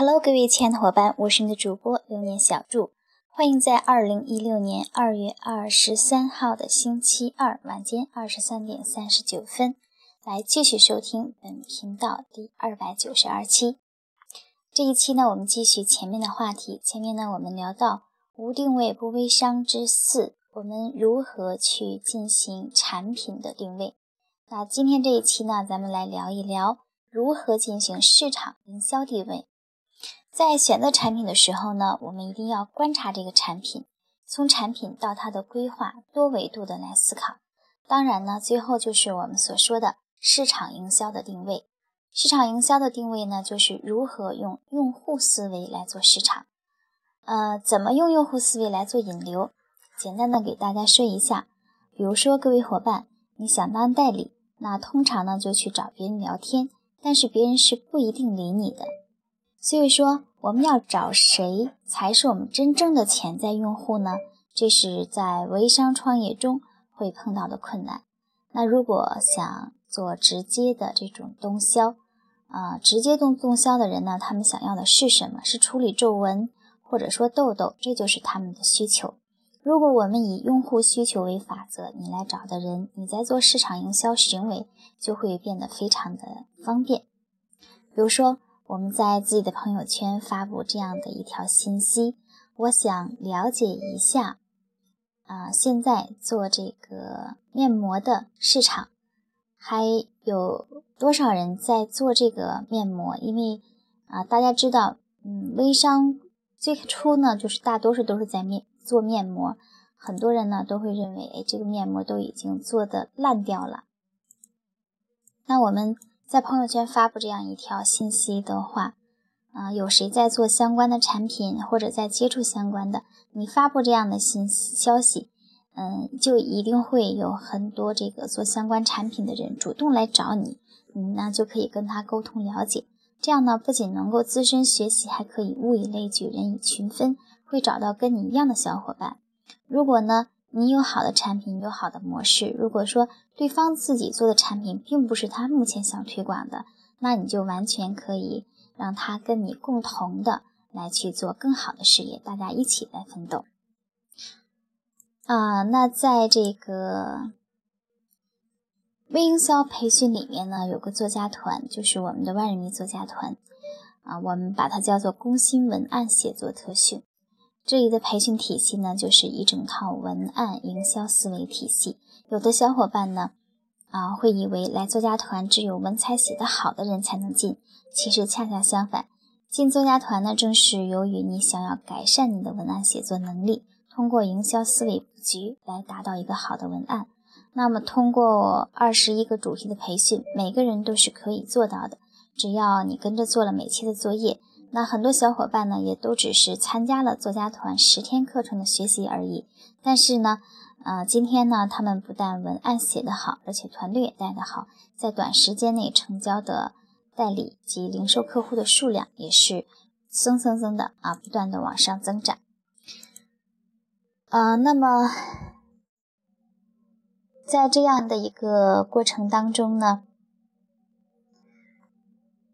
Hello，各位亲爱的伙伴，我是你的主播流年小祝，欢迎在二零一六年二月二十三号的星期二晚间二十三点三十九分，来继续收听本频道第二百九十二期。这一期呢，我们继续前面的话题。前面呢，我们聊到无定位不微商之四，我们如何去进行产品的定位？那今天这一期呢，咱们来聊一聊如何进行市场营销定位。在选择产品的时候呢，我们一定要观察这个产品，从产品到它的规划，多维度的来思考。当然呢，最后就是我们所说的市场营销的定位。市场营销的定位呢，就是如何用用户思维来做市场。呃，怎么用用户思维来做引流？简单的给大家说一下。比如说，各位伙伴，你想当代理。那通常呢，就去找别人聊天，但是别人是不一定理你的。所以说，我们要找谁才是我们真正的潜在用户呢？这是在微商创业中会碰到的困难。那如果想做直接的这种动销，啊，直接动动销的人呢，他们想要的是什么？是处理皱纹，或者说痘痘，这就是他们的需求。如果我们以用户需求为法则，你来找的人，你在做市场营销行为就会变得非常的方便。比如说，我们在自己的朋友圈发布这样的一条信息：我想了解一下，啊，现在做这个面膜的市场还有多少人在做这个面膜？因为啊，大家知道，嗯，微商最初呢，就是大多数都是在面。做面膜，很多人呢都会认为，哎，这个面膜都已经做的烂掉了。那我们在朋友圈发布这样一条信息的话，啊，有谁在做相关的产品或者在接触相关的？你发布这样的信息消息，嗯，就一定会有很多这个做相关产品的人主动来找你，你呢就可以跟他沟通了解。这样呢，不仅能够自身学习，还可以物以类聚，人以群分。会找到跟你一样的小伙伴。如果呢，你有好的产品，有好的模式，如果说对方自己做的产品并不是他目前想推广的，那你就完全可以让他跟你共同的来去做更好的事业，大家一起来奋斗。啊，那在这个微营销培训里面呢，有个作家团，就是我们的万人迷作家团啊，我们把它叫做工薪文案写作特训。这里的培训体系呢，就是一整套文案营销思维体系。有的小伙伴呢，啊，会以为来作家团只有文采写得好的人才能进，其实恰恰相反，进作家团呢，正是由于你想要改善你的文案写作能力，通过营销思维布局来达到一个好的文案。那么，通过二十一个主题的培训，每个人都是可以做到的，只要你跟着做了每期的作业。那很多小伙伴呢，也都只是参加了作家团十天课程的学习而已。但是呢，呃，今天呢，他们不但文案写得好，而且团队也带得好，在短时间内成交的代理及零售客户的数量也是蹭蹭蹭的啊，不断的往上增长。呃，那么在这样的一个过程当中呢。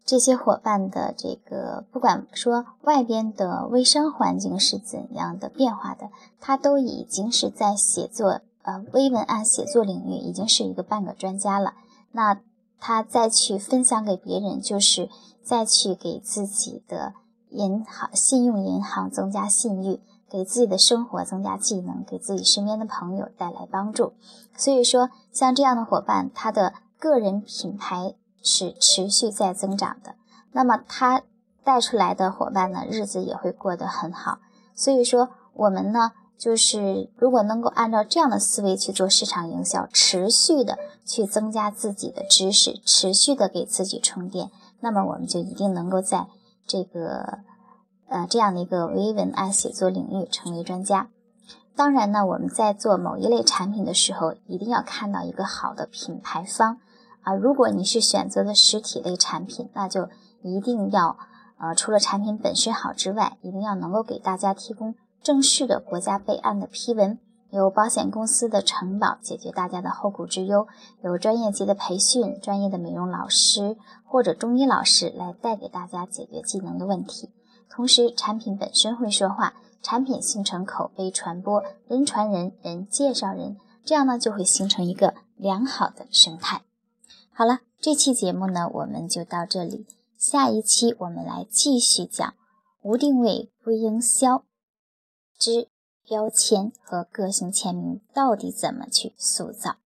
这些伙伴的这个，不管说外边的微商环境是怎样的变化的，他都已经是在写作，呃，微文案写作领域已经是一个半个专家了。那他再去分享给别人，就是再去给自己的银行、信用银行增加信誉，给自己的生活增加技能，给自己身边的朋友带来帮助。所以说，像这样的伙伴，他的个人品牌。是持续在增长的，那么他带出来的伙伴呢，日子也会过得很好。所以说，我们呢，就是如果能够按照这样的思维去做市场营销，持续的去增加自己的知识，持续的给自己充电，那么我们就一定能够在这个呃这样的一个微文案写作领域成为专家。当然呢，我们在做某一类产品的时候，一定要看到一个好的品牌方。啊，如果你是选择的实体类产品，那就一定要，呃，除了产品本身好之外，一定要能够给大家提供正式的国家备案的批文，有保险公司的承保解决大家的后顾之忧，有专业级的培训、专业的美容老师或者中医老师来带给大家解决技能的问题。同时，产品本身会说话，产品形成口碑传播，人传人，人介绍人，这样呢就会形成一个良好的生态。好了，这期节目呢我们就到这里，下一期我们来继续讲无定位微营销之。标签和个性签名到底怎么去塑造？